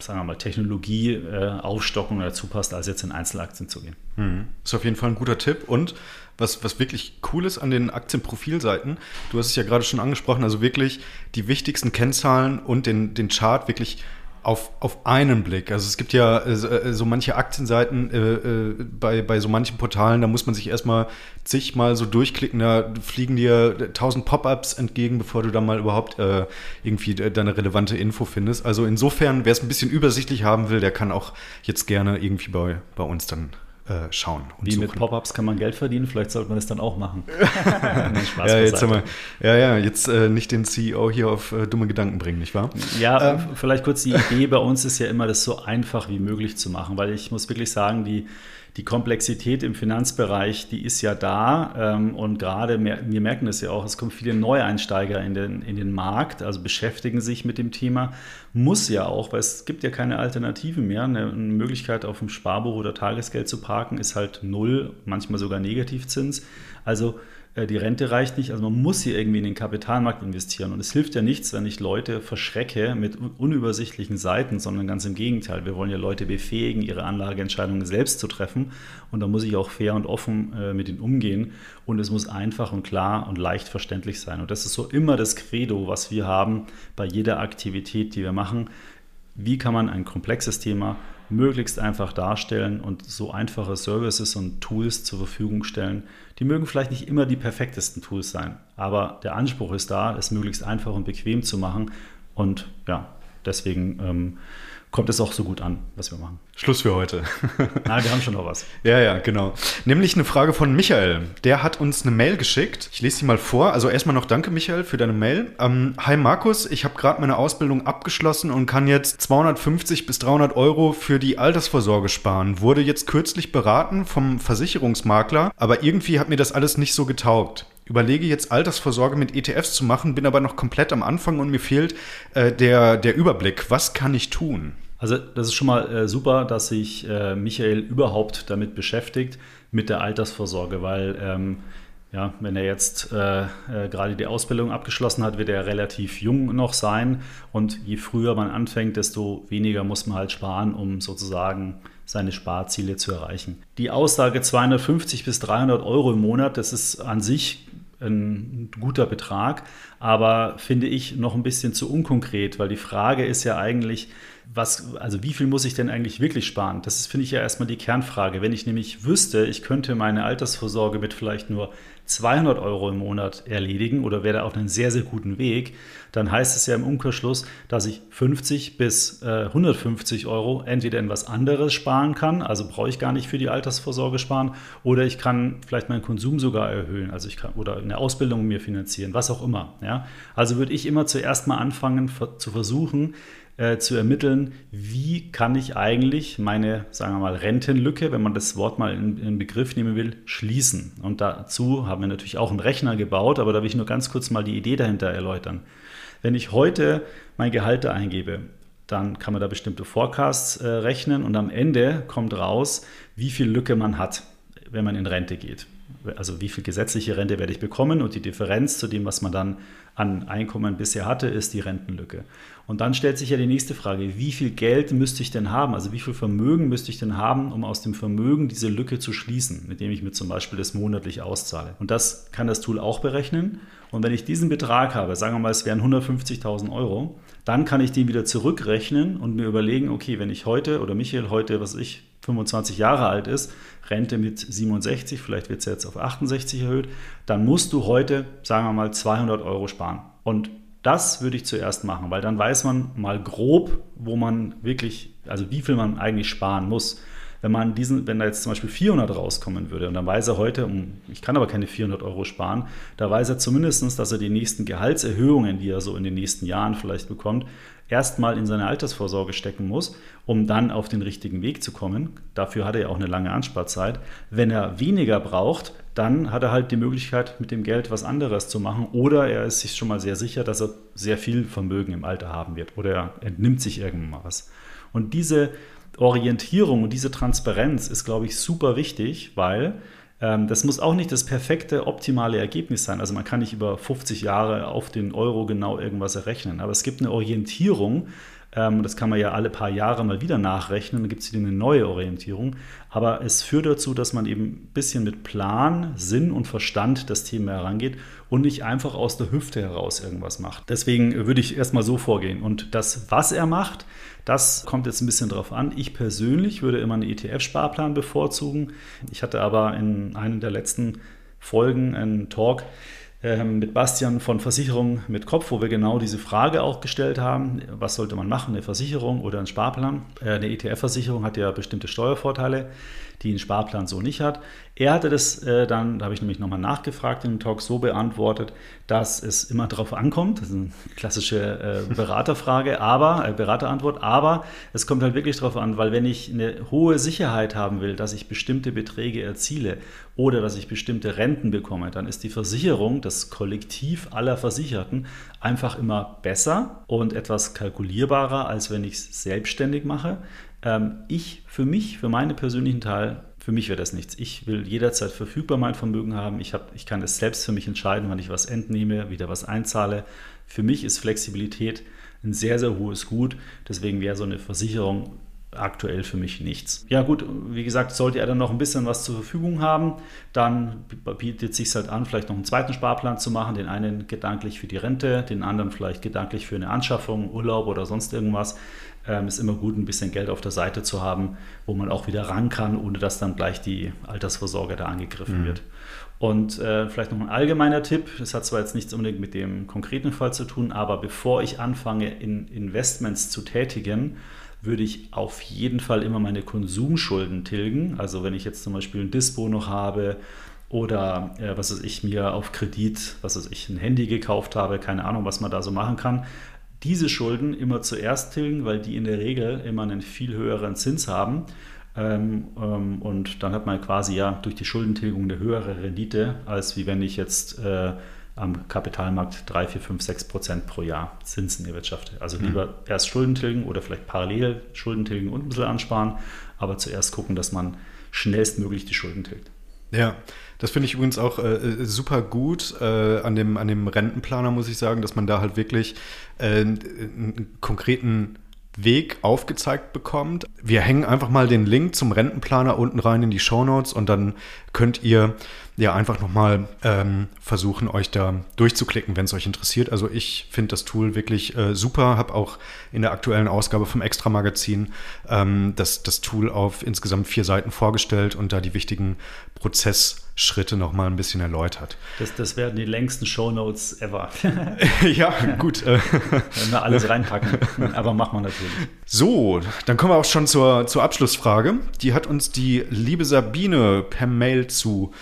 sagen wir mal, Technologie äh, aufstocken dazu passt, als jetzt in Einzelaktien zu gehen. Mhm. Ist auf jeden Fall ein guter Tipp. Und was, was wirklich cool ist an den Aktienprofilseiten, du hast es ja gerade schon angesprochen, also wirklich die wichtigsten Kennzahlen und den, den Chart wirklich auf, auf einen Blick. Also es gibt ja äh, äh, so manche Aktienseiten äh, äh, bei, bei so manchen Portalen, da muss man sich erstmal zigmal so durchklicken, da fliegen dir tausend Pop-ups entgegen, bevor du da mal überhaupt äh, irgendwie deine relevante Info findest. Also insofern, wer es ein bisschen übersichtlich haben will, der kann auch jetzt gerne irgendwie bei, bei uns dann äh, schauen. Wie suchen. mit Pop-ups kann man Geld verdienen, vielleicht sollte man das dann auch machen. Spaß ja, jetzt wir, ja, ja, jetzt äh, nicht den CEO hier auf äh, dumme Gedanken bringen, nicht wahr? Ja, ähm. vielleicht kurz die Idee bei uns ist ja immer, das so einfach wie möglich zu machen, weil ich muss wirklich sagen, die die Komplexität im Finanzbereich, die ist ja da ähm, und gerade, wir merken das ja auch, es kommen viele Neueinsteiger in den, in den Markt, also beschäftigen sich mit dem Thema, muss ja auch, weil es gibt ja keine Alternative mehr. Eine, eine Möglichkeit auf dem Sparbuch oder Tagesgeld zu parken ist halt null, manchmal sogar Negativzins. Also die Rente reicht nicht. Also man muss hier irgendwie in den Kapitalmarkt investieren. Und es hilft ja nichts, wenn ich Leute verschrecke mit unübersichtlichen Seiten, sondern ganz im Gegenteil. Wir wollen ja Leute befähigen, ihre Anlageentscheidungen selbst zu treffen. Und da muss ich auch fair und offen äh, mit ihnen umgehen. Und es muss einfach und klar und leicht verständlich sein. Und das ist so immer das Credo, was wir haben bei jeder Aktivität, die wir machen. Wie kann man ein komplexes Thema möglichst einfach darstellen und so einfache Services und Tools zur Verfügung stellen. Die mögen vielleicht nicht immer die perfektesten Tools sein, aber der Anspruch ist da, es möglichst einfach und bequem zu machen. Und ja, deswegen ähm, kommt es auch so gut an, was wir machen. Schluss für heute. Nein, wir haben schon noch was. ja, ja, genau. Nämlich eine Frage von Michael. Der hat uns eine Mail geschickt. Ich lese sie mal vor. Also erstmal noch danke, Michael, für deine Mail. Ähm, Hi Markus, ich habe gerade meine Ausbildung abgeschlossen und kann jetzt 250 bis 300 Euro für die Altersvorsorge sparen. Wurde jetzt kürzlich beraten vom Versicherungsmakler, aber irgendwie hat mir das alles nicht so getaugt überlege jetzt Altersvorsorge mit ETFs zu machen, bin aber noch komplett am Anfang und mir fehlt äh, der, der Überblick. Was kann ich tun? Also das ist schon mal äh, super, dass sich äh, Michael überhaupt damit beschäftigt, mit der Altersvorsorge, weil ähm, ja, wenn er jetzt äh, äh, gerade die Ausbildung abgeschlossen hat, wird er relativ jung noch sein. Und je früher man anfängt, desto weniger muss man halt sparen, um sozusagen seine Sparziele zu erreichen. Die Aussage 250 bis 300 Euro im Monat, das ist an sich ein guter Betrag, aber finde ich noch ein bisschen zu unkonkret, weil die Frage ist ja eigentlich, was, also wie viel muss ich denn eigentlich wirklich sparen? Das ist, finde ich, ja erstmal die Kernfrage. Wenn ich nämlich wüsste, ich könnte meine Altersvorsorge mit vielleicht nur 200 Euro im Monat erledigen oder wäre auf einen sehr, sehr guten Weg, dann heißt es ja im Umkehrschluss, dass ich 50 bis äh, 150 Euro entweder in was anderes sparen kann, also brauche ich gar nicht für die Altersvorsorge sparen, oder ich kann vielleicht meinen Konsum sogar erhöhen, also ich kann oder eine Ausbildung mir finanzieren, was auch immer. Ja? Also würde ich immer zuerst mal anfangen zu versuchen, äh, zu ermitteln, wie kann ich eigentlich meine, sagen wir mal, Rentenlücke, wenn man das Wort mal in, in Begriff nehmen will, schließen. Und dazu haben wir natürlich auch einen Rechner gebaut, aber da will ich nur ganz kurz mal die Idee dahinter erläutern. Wenn ich heute mein Gehalt da eingebe, dann kann man da bestimmte Forecasts äh, rechnen und am Ende kommt raus, wie viel Lücke man hat, wenn man in Rente geht. Also wie viel gesetzliche Rente werde ich bekommen und die Differenz zu dem, was man dann an Einkommen bisher hatte, ist die Rentenlücke. Und dann stellt sich ja die nächste Frage, wie viel Geld müsste ich denn haben? Also wie viel Vermögen müsste ich denn haben, um aus dem Vermögen diese Lücke zu schließen, mit dem ich mir zum Beispiel das monatlich auszahle? Und das kann das Tool auch berechnen. Und wenn ich diesen Betrag habe, sagen wir mal, es wären 150.000 Euro, dann kann ich den wieder zurückrechnen und mir überlegen, okay, wenn ich heute oder Michael heute, was ich, 25 Jahre alt ist, Rente mit 67, vielleicht wird es jetzt auf 68 erhöht, dann musst du heute, sagen wir mal, 200 Euro sparen. Und das würde ich zuerst machen, weil dann weiß man mal grob, wo man wirklich, also wie viel man eigentlich sparen muss. Wenn man diesen, wenn da jetzt zum Beispiel 400 rauskommen würde und dann weiß er heute, ich kann aber keine 400 Euro sparen, da weiß er zumindest, dass er die nächsten Gehaltserhöhungen, die er so in den nächsten Jahren vielleicht bekommt, erstmal in seine Altersvorsorge stecken muss, um dann auf den richtigen Weg zu kommen. Dafür hat er ja auch eine lange Ansparzeit. Wenn er weniger braucht, dann hat er halt die Möglichkeit, mit dem Geld was anderes zu machen. Oder er ist sich schon mal sehr sicher, dass er sehr viel Vermögen im Alter haben wird. Oder er entnimmt sich irgendwann mal was. Und diese Orientierung und diese Transparenz ist, glaube ich, super wichtig, weil ähm, das muss auch nicht das perfekte, optimale Ergebnis sein. Also man kann nicht über 50 Jahre auf den Euro genau irgendwas errechnen. Aber es gibt eine Orientierung, ähm, das kann man ja alle paar Jahre mal wieder nachrechnen, dann gibt es wieder eine neue Orientierung. Aber es führt dazu, dass man eben ein bisschen mit Plan, Sinn und Verstand das Thema herangeht und nicht einfach aus der Hüfte heraus irgendwas macht. Deswegen würde ich erstmal so vorgehen. Und das, was er macht, das kommt jetzt ein bisschen drauf an. Ich persönlich würde immer einen ETF-Sparplan bevorzugen. Ich hatte aber in einem der letzten Folgen einen Talk ähm, mit Bastian von Versicherung mit Kopf, wo wir genau diese Frage auch gestellt haben. Was sollte man machen, eine Versicherung oder ein Sparplan? Äh, eine ETF-Versicherung hat ja bestimmte Steuervorteile, die ein Sparplan so nicht hat. Er hatte das äh, dann, da habe ich nämlich nochmal nachgefragt im Talk, so beantwortet, dass es immer darauf ankommt. Das ist eine klassische äh, Beraterfrage, aber, äh, Beraterantwort, aber es kommt halt wirklich darauf an, weil wenn ich eine hohe Sicherheit haben will, dass ich bestimmte Beträge erziele oder dass ich bestimmte Renten bekomme, dann ist die Versicherung, das Kollektiv aller Versicherten, einfach immer besser und etwas kalkulierbarer, als wenn ich es selbstständig mache. Ähm, ich für mich, für meinen persönlichen Teil, für mich wäre das nichts. Ich will jederzeit verfügbar mein Vermögen haben. Ich, hab, ich kann es selbst für mich entscheiden, wann ich was entnehme, wieder was einzahle. Für mich ist Flexibilität ein sehr, sehr hohes Gut. Deswegen wäre so eine Versicherung aktuell für mich nichts. Ja gut, wie gesagt, sollte er dann noch ein bisschen was zur Verfügung haben, dann bietet es sich halt an, vielleicht noch einen zweiten Sparplan zu machen, den einen gedanklich für die Rente, den anderen vielleicht gedanklich für eine Anschaffung, Urlaub oder sonst irgendwas. Ähm, ist immer gut, ein bisschen Geld auf der Seite zu haben, wo man auch wieder ran kann, ohne dass dann gleich die Altersvorsorge da angegriffen mhm. wird. Und äh, vielleicht noch ein allgemeiner Tipp, das hat zwar jetzt nichts unbedingt mit dem konkreten Fall zu tun, aber bevor ich anfange, in Investments zu tätigen, würde ich auf jeden Fall immer meine Konsumschulden tilgen. Also wenn ich jetzt zum Beispiel ein Dispo noch habe oder äh, was weiß ich mir auf Kredit, was weiß ich, ein Handy gekauft habe, keine Ahnung, was man da so machen kann, diese Schulden immer zuerst tilgen, weil die in der Regel immer einen viel höheren Zins haben. Ähm, ähm, und dann hat man quasi ja durch die Schuldentilgung eine höhere Rendite, als wie wenn ich jetzt äh, am Kapitalmarkt 3, 4, 5, 6 Prozent pro Jahr Zinsen erwirtschafte. Also mhm. lieber erst Schulden tilgen oder vielleicht parallel Schulden tilgen und ein bisschen ansparen, aber zuerst gucken, dass man schnellstmöglich die Schulden tilgt. Ja, das finde ich übrigens auch äh, äh, super gut äh, an, dem, an dem Rentenplaner, muss ich sagen, dass man da halt wirklich äh, einen konkreten Weg aufgezeigt bekommt. Wir hängen einfach mal den Link zum Rentenplaner unten rein in die Show Notes und dann könnt ihr ja einfach nochmal ähm, versuchen, euch da durchzuklicken, wenn es euch interessiert. Also ich finde das Tool wirklich äh, super, habe auch in der aktuellen Ausgabe vom Extra-Magazin ähm, das, das Tool auf insgesamt vier Seiten vorgestellt und da die wichtigen Prozessschritte nochmal ein bisschen erläutert. Das, das werden die längsten Shownotes ever. ja, gut. Wenn wir alles reinpacken, aber machen wir natürlich. So, dann kommen wir auch schon zur, zur Abschlussfrage. Die hat uns die liebe Sabine per Mail zu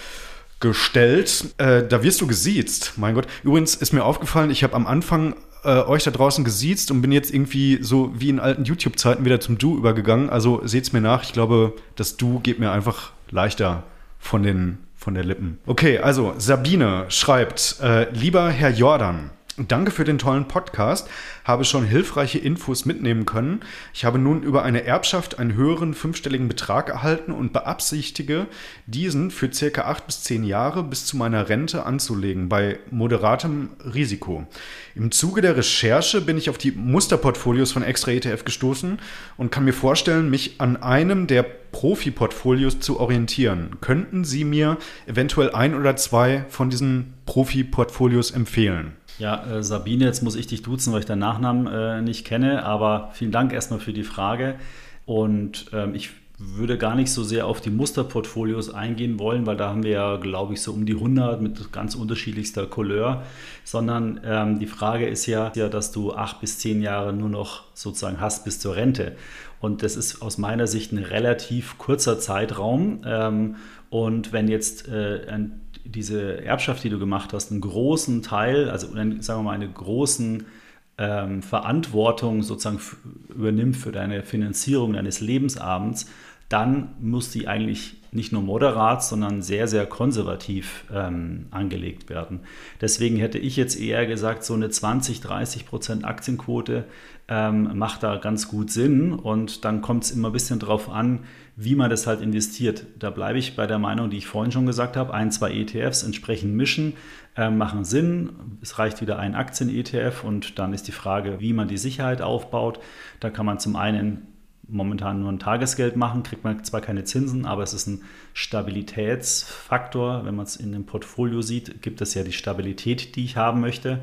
gestellt. Äh, da wirst du gesiezt, mein Gott. Übrigens ist mir aufgefallen, ich habe am Anfang äh, euch da draußen gesiezt und bin jetzt irgendwie so wie in alten YouTube-Zeiten wieder zum Du übergegangen. Also seht's mir nach. Ich glaube, das Du geht mir einfach leichter von den von der Lippen. Okay, also Sabine schreibt, äh, lieber Herr Jordan, Danke für den tollen Podcast. Habe schon hilfreiche Infos mitnehmen können. Ich habe nun über eine Erbschaft einen höheren fünfstelligen Betrag erhalten und beabsichtige, diesen für circa acht bis zehn Jahre bis zu meiner Rente anzulegen, bei moderatem Risiko. Im Zuge der Recherche bin ich auf die Musterportfolios von Extra ETF gestoßen und kann mir vorstellen, mich an einem der Profi-Portfolios zu orientieren. Könnten Sie mir eventuell ein oder zwei von diesen Profi-Portfolios empfehlen? Ja, äh, Sabine, jetzt muss ich dich duzen, weil ich deinen Nachnamen äh, nicht kenne, aber vielen Dank erstmal für die Frage. Und ähm, ich würde gar nicht so sehr auf die Musterportfolios eingehen wollen, weil da haben wir ja, glaube ich, so um die 100 mit ganz unterschiedlichster Couleur, sondern ähm, die Frage ist ja, ja, dass du acht bis zehn Jahre nur noch sozusagen hast bis zur Rente. Und das ist aus meiner Sicht ein relativ kurzer Zeitraum. Ähm, und wenn jetzt äh, ein diese Erbschaft, die du gemacht hast, einen großen Teil, also sagen wir mal eine großen ähm, Verantwortung sozusagen übernimmt für deine Finanzierung deines Lebensabends, dann muss die eigentlich nicht nur moderat, sondern sehr, sehr konservativ ähm, angelegt werden. Deswegen hätte ich jetzt eher gesagt, so eine 20, 30 Prozent Aktienquote ähm, macht da ganz gut Sinn und dann kommt es immer ein bisschen drauf an, wie man das halt investiert. Da bleibe ich bei der Meinung, die ich vorhin schon gesagt habe, ein, zwei ETFs entsprechend mischen, äh, machen Sinn. Es reicht wieder ein Aktien-ETF und dann ist die Frage, wie man die Sicherheit aufbaut. Da kann man zum einen momentan nur ein Tagesgeld machen, kriegt man zwar keine Zinsen, aber es ist ein Stabilitätsfaktor. Wenn man es in dem Portfolio sieht, gibt es ja die Stabilität, die ich haben möchte.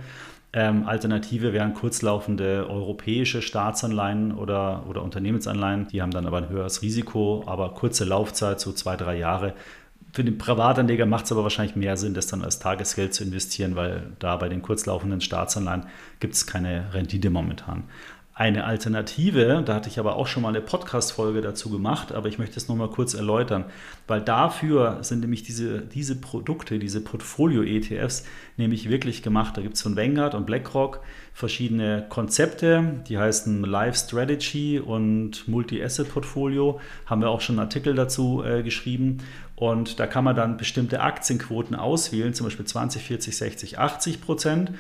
Ähm, Alternative wären kurzlaufende europäische Staatsanleihen oder, oder Unternehmensanleihen. Die haben dann aber ein höheres Risiko, aber kurze Laufzeit, so zwei, drei Jahre. Für den Privatanleger macht es aber wahrscheinlich mehr Sinn, das dann als Tagesgeld zu investieren, weil da bei den kurzlaufenden Staatsanleihen gibt es keine Rendite momentan. Eine Alternative, da hatte ich aber auch schon mal eine Podcast-Folge dazu gemacht, aber ich möchte es nochmal kurz erläutern, weil dafür sind nämlich diese, diese Produkte, diese Portfolio-ETFs nämlich wirklich gemacht. Da gibt es von Vanguard und BlackRock verschiedene Konzepte, die heißen Live Strategy und Multi-Asset Portfolio, haben wir auch schon einen Artikel dazu äh, geschrieben. Und da kann man dann bestimmte Aktienquoten auswählen, zum Beispiel 20, 40, 60, 80 Prozent.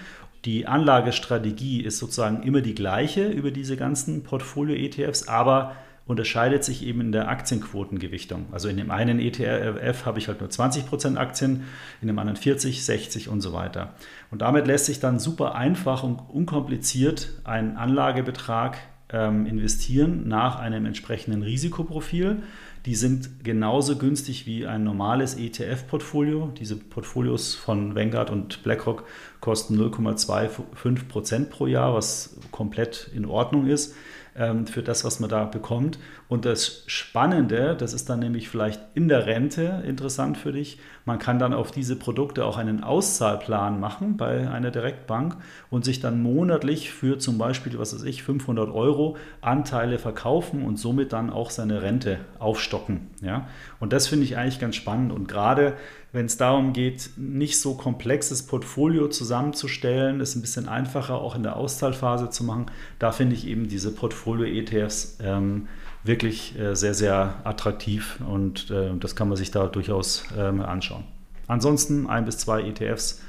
Die Anlagestrategie ist sozusagen immer die gleiche über diese ganzen Portfolio-ETFs, aber unterscheidet sich eben in der Aktienquotengewichtung. Also in dem einen ETF habe ich halt nur 20% Aktien, in dem anderen 40, 60 und so weiter. Und damit lässt sich dann super einfach und unkompliziert ein Anlagebetrag ähm, investieren nach einem entsprechenden Risikoprofil. Die sind genauso günstig wie ein normales ETF-Portfolio. Diese Portfolios von Vanguard und BlackRock kosten 0,25 Prozent pro Jahr, was komplett in Ordnung ist ähm, für das, was man da bekommt. Und das Spannende, das ist dann nämlich vielleicht in der Rente interessant für dich, man kann dann auf diese Produkte auch einen Auszahlplan machen bei einer Direktbank und sich dann monatlich für zum Beispiel, was weiß ich, 500 Euro Anteile verkaufen und somit dann auch seine Rente aufstocken. Ja? Und das finde ich eigentlich ganz spannend und gerade wenn es darum geht, nicht so komplexes Portfolio zusammenzustellen, es ein bisschen einfacher auch in der Auszahlphase zu machen, da finde ich eben diese Portfolio-ETFs ähm, wirklich äh, sehr, sehr attraktiv und äh, das kann man sich da durchaus ähm, anschauen. Ansonsten ein bis zwei ETFs,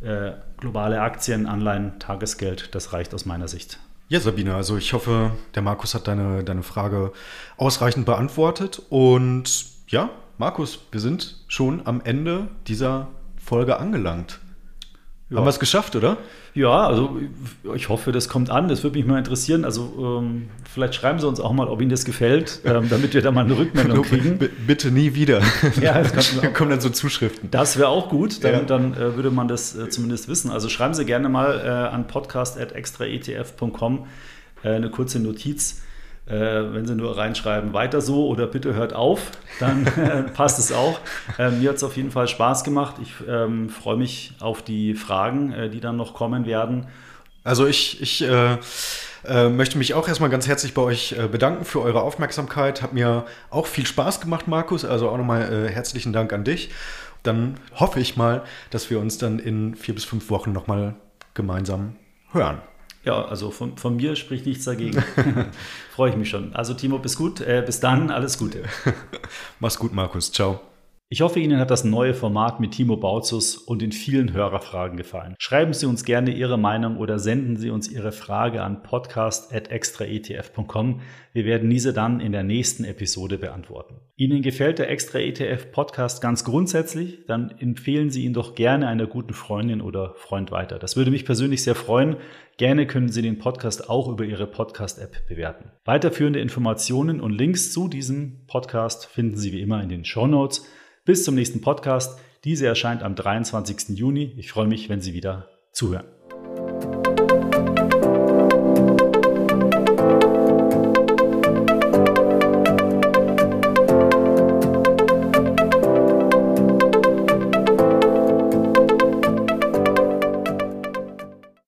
äh, globale Aktien, Anleihen, Tagesgeld, das reicht aus meiner Sicht. Ja, Sabine, also ich hoffe, der Markus hat deine, deine Frage ausreichend beantwortet und ja, Markus, wir sind schon am Ende dieser Folge angelangt. Ja. Haben wir es geschafft, oder? Ja, also ich hoffe, das kommt an. Das würde mich mal interessieren. Also ähm, vielleicht schreiben Sie uns auch mal, ob Ihnen das gefällt, ähm, damit wir da mal eine Rückmeldung kriegen. B bitte nie wieder. Ja, das kommt, kommen dann so Zuschriften. Das wäre auch gut. Dann, ja. dann äh, würde man das äh, zumindest wissen. Also schreiben Sie gerne mal äh, an podcast.extraetf.com äh, eine kurze Notiz äh, wenn Sie nur reinschreiben, weiter so oder bitte hört auf, dann äh, passt es auch. Äh, mir hat es auf jeden Fall Spaß gemacht. Ich ähm, freue mich auf die Fragen, äh, die dann noch kommen werden. Also ich, ich äh, äh, möchte mich auch erstmal ganz herzlich bei euch bedanken für eure Aufmerksamkeit. Hat mir auch viel Spaß gemacht, Markus. Also auch nochmal herzlichen Dank an dich. Dann hoffe ich mal, dass wir uns dann in vier bis fünf Wochen nochmal gemeinsam hören. Ja, also von, von mir spricht nichts dagegen. Freue ich mich schon. Also Timo, bis gut. Äh, bis dann, alles Gute. Mach's gut, Markus. Ciao. Ich hoffe, Ihnen hat das neue Format mit Timo Bautzus und den vielen Hörerfragen gefallen. Schreiben Sie uns gerne Ihre Meinung oder senden Sie uns Ihre Frage an podcast.extraetf.com. Wir werden diese dann in der nächsten Episode beantworten. Ihnen gefällt der Extra ETF Podcast ganz grundsätzlich? Dann empfehlen Sie ihn doch gerne einer guten Freundin oder Freund weiter. Das würde mich persönlich sehr freuen. Gerne können Sie den Podcast auch über Ihre Podcast-App bewerten. Weiterführende Informationen und Links zu diesem Podcast finden Sie wie immer in den Show Notes. Bis zum nächsten Podcast. Diese erscheint am 23. Juni. Ich freue mich, wenn Sie wieder zuhören.